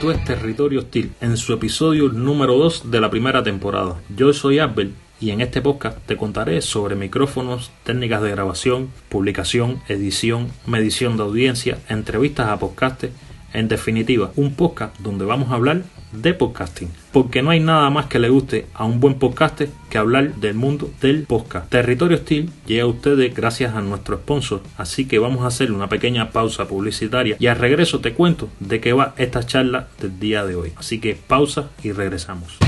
Esto es Territorio Hostil, en su episodio número 2 de la primera temporada. Yo soy Abel y en este podcast te contaré sobre micrófonos, técnicas de grabación, publicación, edición, medición de audiencia, entrevistas a podcastes, en definitiva, un podcast donde vamos a hablar de podcasting. Porque no hay nada más que le guste a un buen podcast que hablar del mundo del podcast. Territorio Hostil llega a ustedes gracias a nuestro sponsor. Así que vamos a hacer una pequeña pausa publicitaria y al regreso te cuento de qué va esta charla del día de hoy. Así que pausa y regresamos.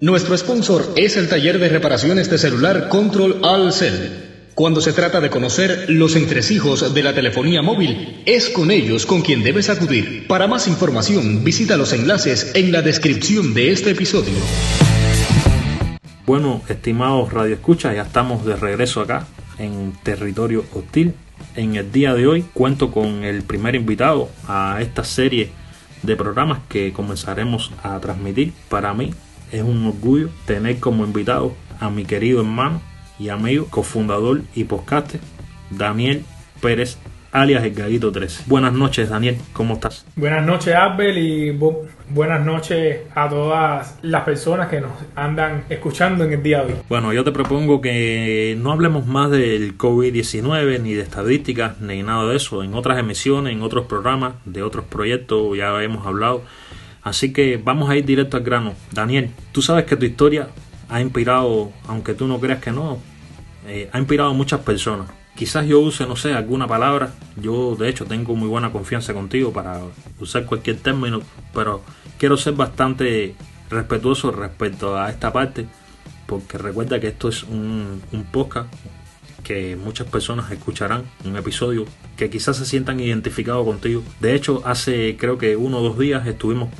Nuestro sponsor es el taller de reparaciones de celular Control All Cell. Cuando se trata de conocer los entresijos de la telefonía móvil, es con ellos con quien debes acudir. Para más información, visita los enlaces en la descripción de este episodio. Bueno, estimados radioescuchas, ya estamos de regreso acá en territorio hostil. En el día de hoy cuento con el primer invitado a esta serie de programas que comenzaremos a transmitir. Para mí es un orgullo tener como invitado a mi querido hermano y amigo, cofundador y podcaster, Daniel Pérez, alias El Gaguito 3. Buenas noches, Daniel, ¿cómo estás? Buenas noches, Abel, y buenas noches a todas las personas que nos andan escuchando en el día de hoy. Bueno, yo te propongo que no hablemos más del COVID-19, ni de estadísticas, ni nada de eso. En otras emisiones, en otros programas, de otros proyectos, ya hemos hablado. Así que vamos a ir directo al grano. Daniel, tú sabes que tu historia ha inspirado, aunque tú no creas que no, eh, ha inspirado a muchas personas. Quizás yo use, no sé, alguna palabra. Yo, de hecho, tengo muy buena confianza contigo para usar cualquier término, pero quiero ser bastante respetuoso respecto a esta parte, porque recuerda que esto es un, un podcast que muchas personas escucharán, un episodio que quizás se sientan identificados contigo. De hecho, hace creo que uno o dos días estuvimos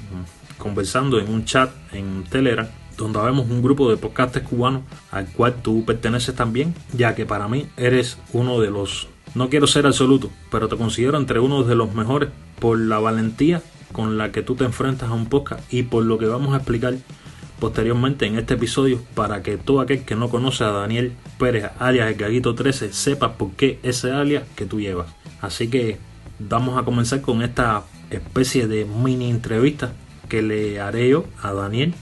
conversando en un chat en Telegram donde vemos un grupo de podcasters cubanos al cual tú perteneces también, ya que para mí eres uno de los, no quiero ser absoluto, pero te considero entre uno de los mejores por la valentía con la que tú te enfrentas a un podcast y por lo que vamos a explicar posteriormente en este episodio para que todo aquel que no conoce a Daniel Pérez alias el Gaguito 13 sepa por qué ese alias que tú llevas. Así que vamos a comenzar con esta especie de mini entrevista que le haré yo a Daniel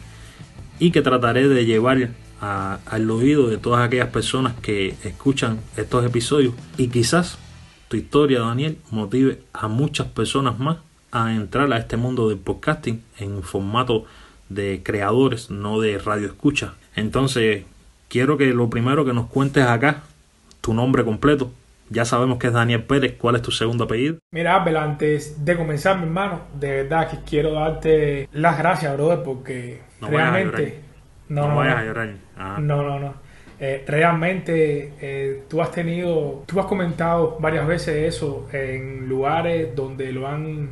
y que trataré de llevar al oído de todas aquellas personas que escuchan estos episodios y quizás tu historia Daniel motive a muchas personas más a entrar a este mundo del podcasting en formato de creadores, no de radio escucha. Entonces, quiero que lo primero que nos cuentes acá, tu nombre completo. Ya sabemos que es Daniel Pérez. ¿Cuál es tu segundo apellido? Mira, Abel, antes de comenzar, mi hermano, de verdad que quiero darte las gracias, brother, porque realmente. No, no, vayas a llorar. No, no, no. Eh, realmente eh, tú has tenido, tú has comentado varias veces eso en lugares donde lo han,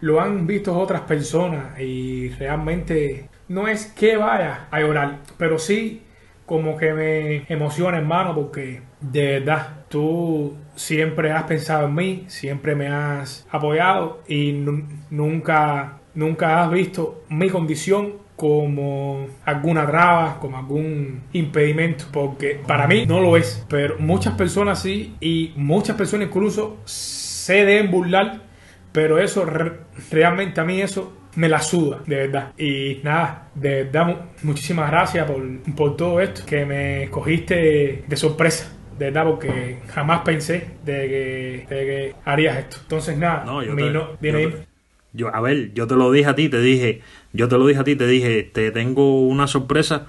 lo han visto otras personas y realmente no es que vaya a llorar, pero sí como que me emociona, hermano, porque de verdad tú siempre has pensado en mí, siempre me has apoyado y nunca, nunca has visto mi condición como alguna traba, como algún impedimento, porque para mí no lo es, pero muchas personas sí y muchas personas incluso se deben burlar, pero eso realmente a mí eso me la suda, de verdad. Y nada, de verdad, muchísimas gracias por, por todo esto, que me escogiste de sorpresa de verdad, porque jamás pensé de que, harías esto. Entonces, nada, no, yo, yo, a ver, yo te lo dije a ti, te dije, yo te lo dije a ti, te dije, te tengo una sorpresa,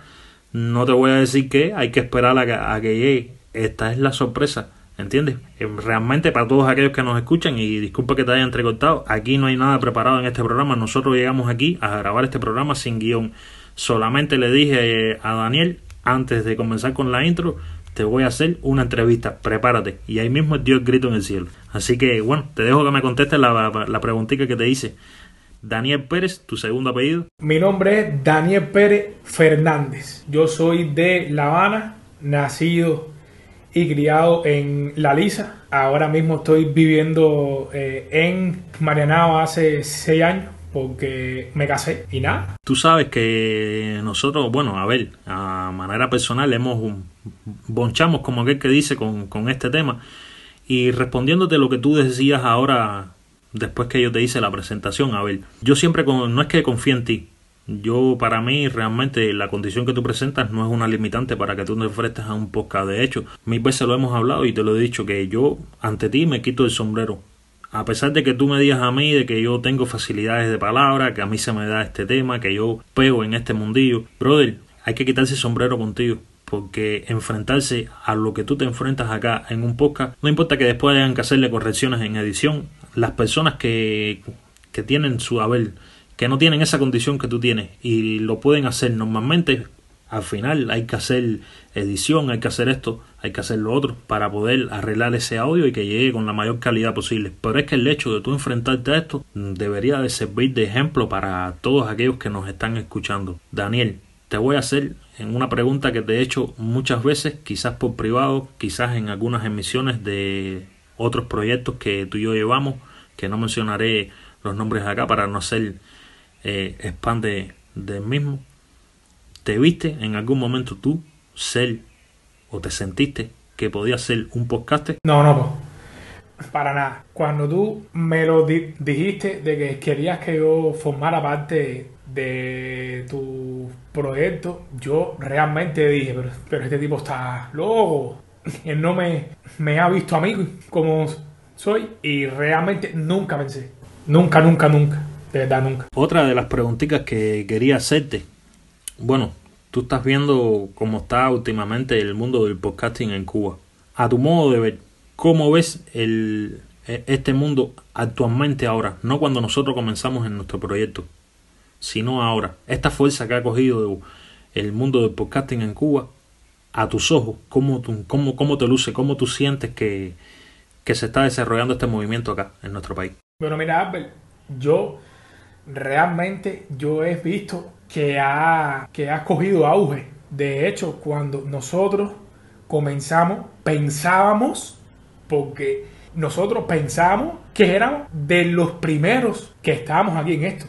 no te voy a decir qué, hay que esperar a que, llegue. Esta es la sorpresa, ¿entiendes? Eh, realmente para todos aquellos que nos escuchan, y disculpa que te haya entrecortado, aquí no hay nada preparado en este programa, nosotros llegamos aquí a grabar este programa sin guion. Solamente le dije eh, a Daniel, antes de comenzar con la intro, te voy a hacer una entrevista, prepárate. Y ahí mismo dio el grito en el cielo. Así que bueno, te dejo que me contestes la, la preguntita que te hice. Daniel Pérez, tu segundo apellido. Mi nombre es Daniel Pérez Fernández. Yo soy de La Habana, nacido y criado en La Lisa. Ahora mismo estoy viviendo eh, en Marianao hace seis años porque me casé y nada. Tú sabes que nosotros, bueno, a ver, a manera personal hemos bonchamos como aquel que dice con, con este tema y respondiéndote lo que tú decías ahora después que yo te hice la presentación, a ver, yo siempre no es que confíe en ti, yo, para mí, realmente la condición que tú presentas no es una limitante para que tú te enfrentes a un podcast. De hecho, mil veces lo hemos hablado y te lo he dicho que yo ante ti me quito el sombrero. A pesar de que tú me digas a mí de que yo tengo facilidades de palabra, que a mí se me da este tema, que yo pego en este mundillo, brother, hay que quitarse el sombrero contigo porque enfrentarse a lo que tú te enfrentas acá en un podcast, no importa que después hayan que hacerle correcciones en edición, las personas que, que tienen su haber que no tienen esa condición que tú tienes y lo pueden hacer normalmente al final hay que hacer edición, hay que hacer esto, hay que hacer lo otro para poder arreglar ese audio y que llegue con la mayor calidad posible. Pero es que el hecho de tú enfrentarte a esto debería de servir de ejemplo para todos aquellos que nos están escuchando. Daniel, te voy a hacer en una pregunta que te he hecho muchas veces, quizás por privado, quizás en algunas emisiones de otros proyectos que tú y yo llevamos, que no mencionaré los nombres acá para no hacer eh, expande del mismo. ¿Te viste en algún momento tú ser o te sentiste que podías ser un podcast? No, no, para nada. Cuando tú me lo dijiste de que querías que yo formara parte de tu proyecto, yo realmente dije, pero, pero este tipo está loco. Él no me, me ha visto a mí como soy y realmente nunca pensé. Nunca, nunca, nunca nunca. Otra de las preguntitas que quería hacerte. Bueno, tú estás viendo cómo está últimamente el mundo del podcasting en Cuba. A tu modo de ver, ¿cómo ves el, e, este mundo actualmente ahora? No cuando nosotros comenzamos en nuestro proyecto, sino ahora. Esta fuerza que ha cogido el mundo del podcasting en Cuba, a tus ojos, ¿cómo, cómo, cómo te luce? ¿Cómo tú sientes que, que se está desarrollando este movimiento acá en nuestro país? Bueno, mira, yo realmente yo he visto que ha, que ha cogido auge. De hecho, cuando nosotros comenzamos, pensábamos, porque nosotros pensamos que éramos de los primeros que estábamos aquí en esto.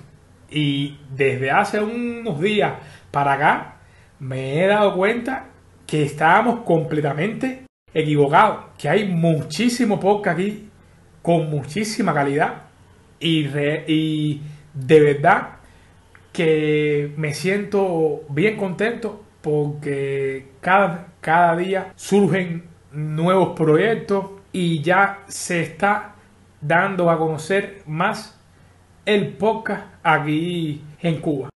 Y desde hace unos días para acá me he dado cuenta que estábamos completamente equivocados. Que hay muchísimo podcast aquí con muchísima calidad y, y de verdad que me siento bien contento porque cada, cada día surgen nuevos proyectos y ya se está dando a conocer más el podcast aquí en Cuba.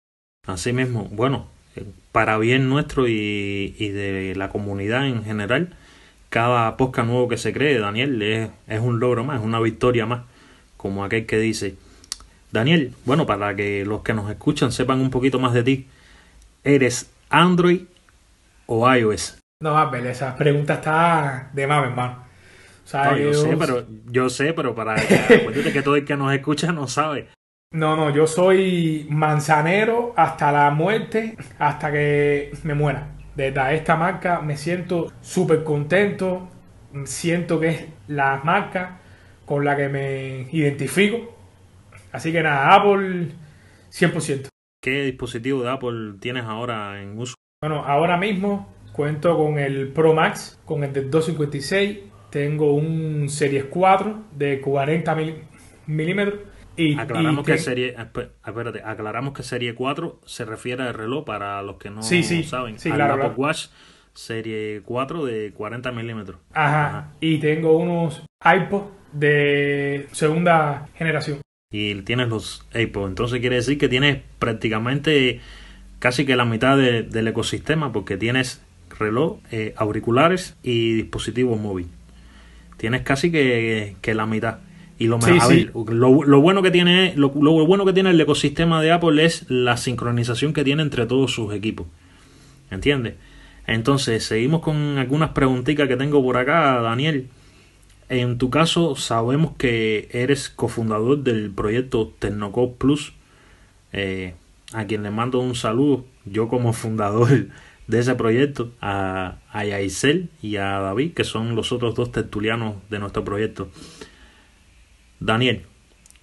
Así mismo, bueno, para bien nuestro y, de la comunidad en general, cada podcast nuevo que se cree, Daniel, es, es un logro más, es una victoria más, como aquel que dice, Daniel, bueno, para que los que nos escuchan sepan un poquito más de ti, ¿eres Android o iOS? No, Abel, esa pregunta está de más, hermano. O yo, sé, pero yo sé, pero para que que todo el que nos escucha no sabe. No, no, yo soy manzanero hasta la muerte, hasta que me muera. Desde esta marca me siento súper contento, siento que es la marca con la que me identifico Así que nada, Apple 100%. ¿Qué dispositivo de Apple tienes ahora en uso? Bueno, ahora mismo cuento con el Pro Max, con el de 256. Tengo un Series 4 de 40 milímetros. Y, aclaramos que serie espérate, aclaramos que serie 4 se refiere al reloj para los que no sí, sí, saben sí, claro, Apple Watch serie 4 de 40 milímetros Ajá. y tengo unos iPod de segunda generación y tienes los AirPods. Entonces quiere decir que tienes prácticamente casi que la mitad del ecosistema porque tienes reloj, eh, auriculares y dispositivos móviles. Tienes casi que, la mitad. Y lo, lo, bueno que tiene lo, bueno que tiene el ecosistema de Apple es la sincronización que tiene entre todos sus equipos. ¿Entiendes? Entonces, seguimos con algunas preguntitas que tengo por acá, Daniel. En tu caso, sabemos que eres cofundador del proyecto Tecnocode Plus, eh, a quien le mando un saludo. Yo como fundador de ese proyecto, a, a Yaisel y a David, que son los otros dos tertulianos de nuestro proyecto. Daniel,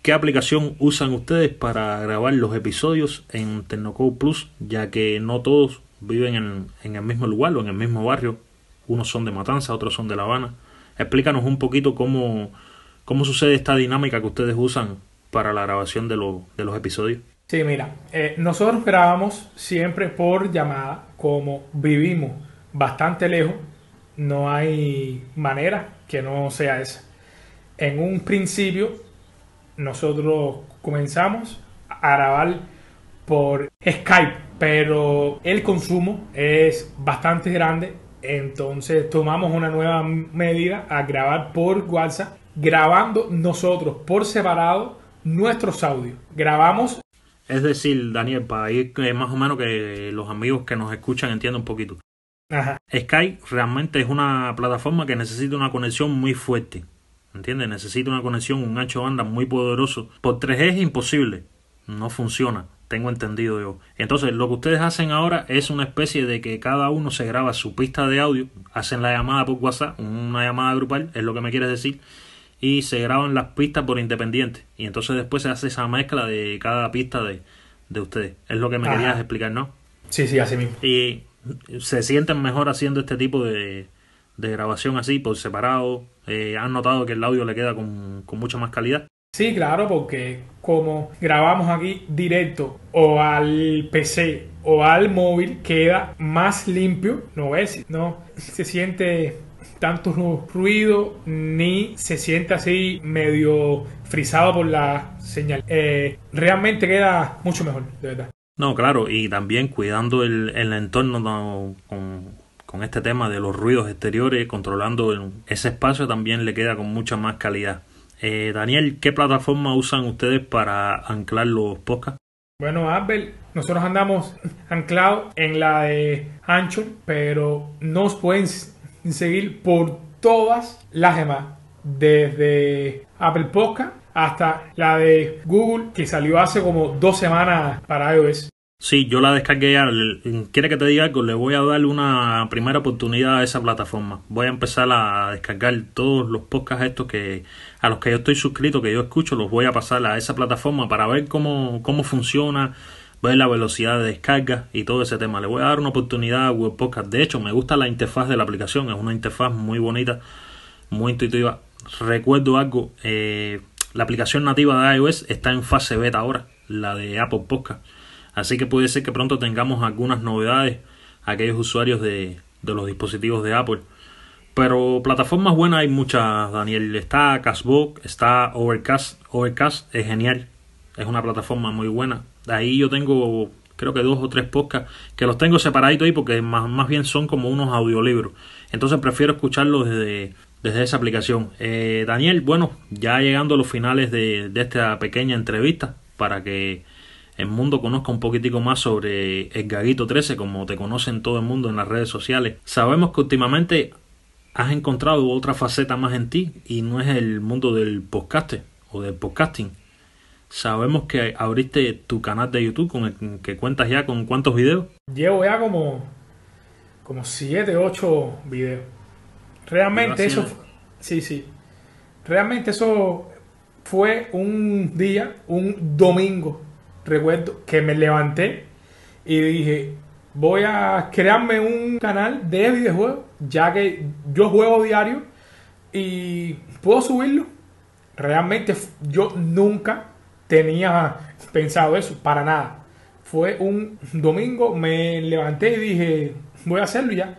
¿qué aplicación usan ustedes para grabar los episodios en Tecnocode Plus? Ya que no todos viven en, en el mismo lugar o en el mismo barrio. Unos son de Matanza, otros son de La Habana. Explícanos un poquito cómo, ¿Cómo sucede esta dinámica que ustedes usan para la grabación de, de los episodios? Sí, mira, eh, nosotros grabamos siempre por llamada, como vivimos bastante lejos, no hay manera que no sea esa. En un principio, nosotros comenzamos a grabar por Skype, pero el consumo es bastante grande, entonces tomamos una nueva medida a grabar por WhatsApp, grabando nosotros por separado nuestros audios. Grabamos es decir, Daniel, para ir más o menos que los amigos que nos escuchan entiendan un poquito. Ajá. Skype realmente es una plataforma que necesita una conexión muy fuerte. ¿Entiendes? Necesita una conexión, un ancho banda muy poderoso. Por 3G es imposible. No funciona. Tengo entendido yo. Entonces, lo que ustedes hacen ahora es una especie de que cada uno se graba su pista de audio, hacen la llamada por WhatsApp, una llamada grupal, es lo que me quieres decir, y se graban las pistas por independiente. Y entonces después se hace esa mezcla de cada pista de, de ustedes. Es lo que me querías explicar, ¿no? Sí, sí, así mismo. Y se sienten mejor haciendo este tipo de, de grabación así, por separado. Eh, ¿Han notado que el audio le queda con, con mucha más calidad? Sí, claro, porque como grabamos aquí directo o al PC o al móvil, queda más limpio, ¿no ves? No se siente tanto ruido ni se siente así medio frisado por la señal. Eh, realmente queda mucho mejor, de verdad. No, claro, y también cuidando el, el entorno con, con, este tema de los ruidos exteriores, controlando ese espacio también le queda con mucha más calidad. Eh, Daniel, ¿qué plataforma usan ustedes para anclar los podcasts? Bueno, Abel, nosotros andamos anclados en la de Ancho, pero nos pueden seguir por todas las demás, desde Apple Podcast hasta la de Google que salió hace como dos semanas para iOS. Sí, yo la descargué. ¿Quiere que te diga algo? Le voy a dar una primera oportunidad a esa plataforma. Voy a empezar a descargar todos los podcasts estos que a los que yo estoy suscrito, que yo escucho, los voy a pasar a esa plataforma para ver cómo, cómo funciona, ver la velocidad de descarga y todo ese tema. Le voy a dar una oportunidad a Web Podcast. De hecho, me gusta la interfaz de la aplicación. Es una interfaz muy bonita, muy intuitiva. Recuerdo algo. Eh, la aplicación nativa de iOS está en fase beta ahora, la de Apple Podcast. Así que puede ser que pronto tengamos algunas novedades a aquellos usuarios de, de los dispositivos de Apple. Pero plataformas buenas hay muchas, Daniel. Está Castbox, está Overcast. Overcast es genial. Es una plataforma muy buena. Ahí yo tengo creo que dos o tres podcasts que los tengo separaditos ahí porque más, más bien son como unos audiolibros. Entonces prefiero escucharlos desde, desde esa aplicación. Eh, Daniel, bueno, ya llegando a los finales de, de, esta pequeña entrevista para que el mundo conozca un poquitico más sobre el Gaguito 13, como te conocen todo el mundo en las redes sociales. Sabemos que últimamente has encontrado otra faceta más en ti y no es el mundo del podcast o del podcasting Sabemos que abriste tu canal de YouTube con el que cuentas ya con cuántos videos. Llevo ya como como 7, 8 videos. Realmente eso sí, sí. Realmente eso fue un día, un domingo, recuerdo que me levanté y dije, voy a crearme un canal de videojuegos, ya que yo juego diario y puedo subirlo. Realmente yo nunca tenía pensado eso, para nada. Fue un domingo, me levanté y dije, voy a hacerlo ya.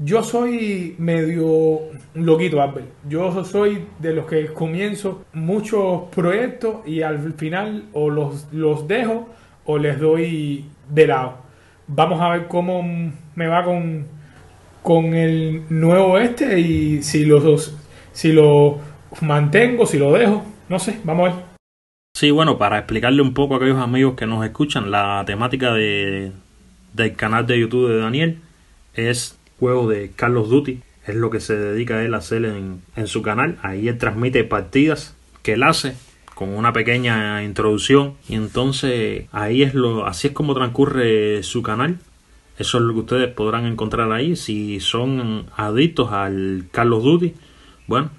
Yo soy medio loquito, Albert. Yo soy de los que comienzo muchos proyectos y al final o los, los dejo o les doy de lado. Vamos a ver cómo me va con, con el nuevo este y si, los, si lo mantengo, si lo dejo. No sé, vamos a ver. Sí, bueno, para explicarle un poco a aquellos amigos que nos escuchan, la temática de, del canal de YouTube de Daniel es juego de Carlos Duty, es lo que se dedica él a hacer en, en su canal. Ahí él transmite partidas que él hace con una pequeña introducción y entonces ahí es lo así es como transcurre su canal. Eso es lo que ustedes podrán encontrar ahí si son adictos al Carlos Duty. Bueno,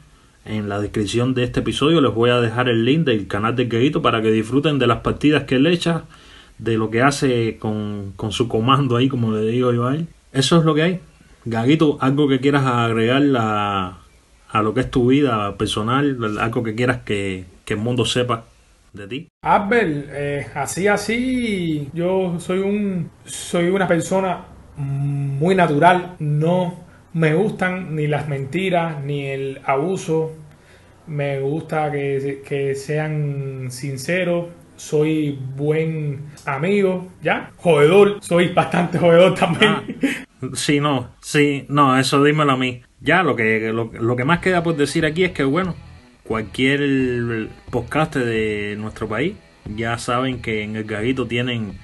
en la descripción de este episodio les voy a dejar el link del canal de Gaguito para que disfruten de las partidas que él echa, de lo que hace con, con su comando ahí, como le digo yo a él. Eso es lo que hay. Gaguito, algo que quieras agregar a, a lo que es tu vida personal, algo que quieras que, que el mundo sepa de ti. Albert, eh, así así, yo soy un soy una persona muy natural, no me gustan ni las mentiras ni el abuso, me gusta que, que sean sinceros, soy buen amigo, ¿ya? Jodedor, soy bastante jodedor también. Ah, sí, no, sí, no, eso dímelo a mí. Ya, lo que, lo, lo que más queda por decir aquí es que, bueno, cualquier podcast de nuestro país, ya saben que en el Gaguito tienen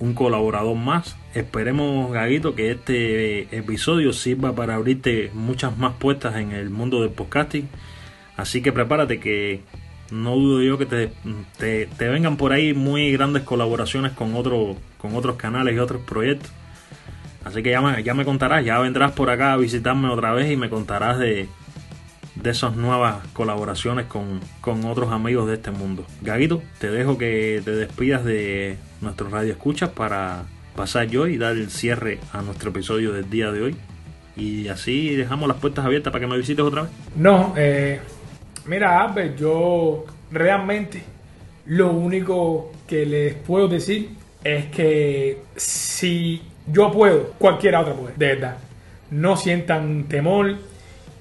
un colaborador más. Esperemos, Gaguito, que este episodio sirva para abrirte muchas más puertas en el mundo del podcasting. Así que prepárate que no dudo yo que te, te, vengan por ahí muy grandes colaboraciones con, otro, con otros canales y otros proyectos. Así que ya me, ya me contarás, ya vendrás por acá a visitarme otra vez y me contarás de, de esas nuevas colaboraciones con, con, otros amigos de este mundo. Gaguito, te dejo que te despidas de nuestro radio escuchas para pasar yo y dar el cierre a nuestro episodio del día de hoy. Y así dejamos las puertas abiertas para que me visites otra vez. No, eh, Mira, Albert, yo realmente lo único que les puedo decir es que si yo puedo, cualquiera otra puede, de verdad. No sientan temor,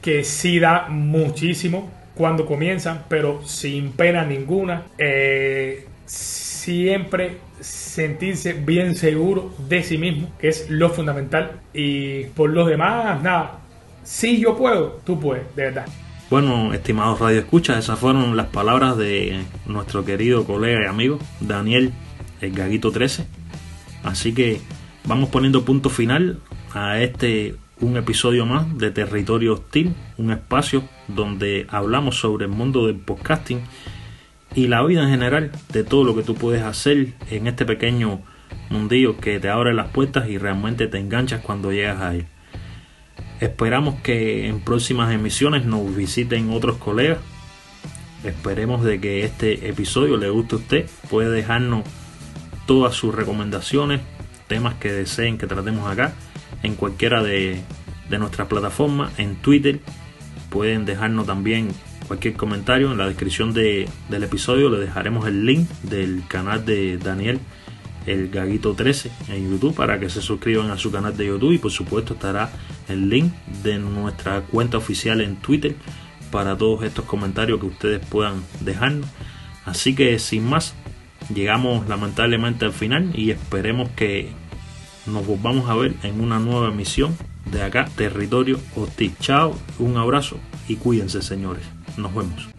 que sí da muchísimo cuando comienzan, pero sin pena ninguna. Eh, siempre sentirse bien seguro de sí mismo, que es lo fundamental. Y por los demás, nada. Si yo puedo, tú puedes, de verdad. Bueno, estimados Radio Escucha, esas fueron las palabras de nuestro querido colega y amigo Daniel el Gaguito 13. Así que vamos poniendo punto final a este un episodio más de Territorio Hostil, un espacio donde hablamos sobre el mundo del podcasting y la vida en general, de todo lo que tú puedes hacer en este pequeño mundillo que te abre las puertas y realmente te enganchas cuando llegas a él. Esperamos que en próximas emisiones nos visiten otros colegas. Esperemos de que este episodio le guste a usted. Puede dejarnos todas sus recomendaciones, temas que deseen que tratemos acá en cualquiera de, nuestras plataformas, en Twitter. Pueden dejarnos también cualquier comentario en la descripción del episodio. Le dejaremos el link del canal de Daniel el Gaguito 13 en YouTube para que se suscriban a su canal de YouTube y por supuesto estará el link de nuestra cuenta oficial en Twitter para todos estos comentarios que ustedes puedan dejarnos. Así que sin más, llegamos lamentablemente al final y esperemos que nos volvamos a ver en una nueva emisión de acá, Territorio Hostil. Chao, un abrazo y cuídense señores. Nos vemos.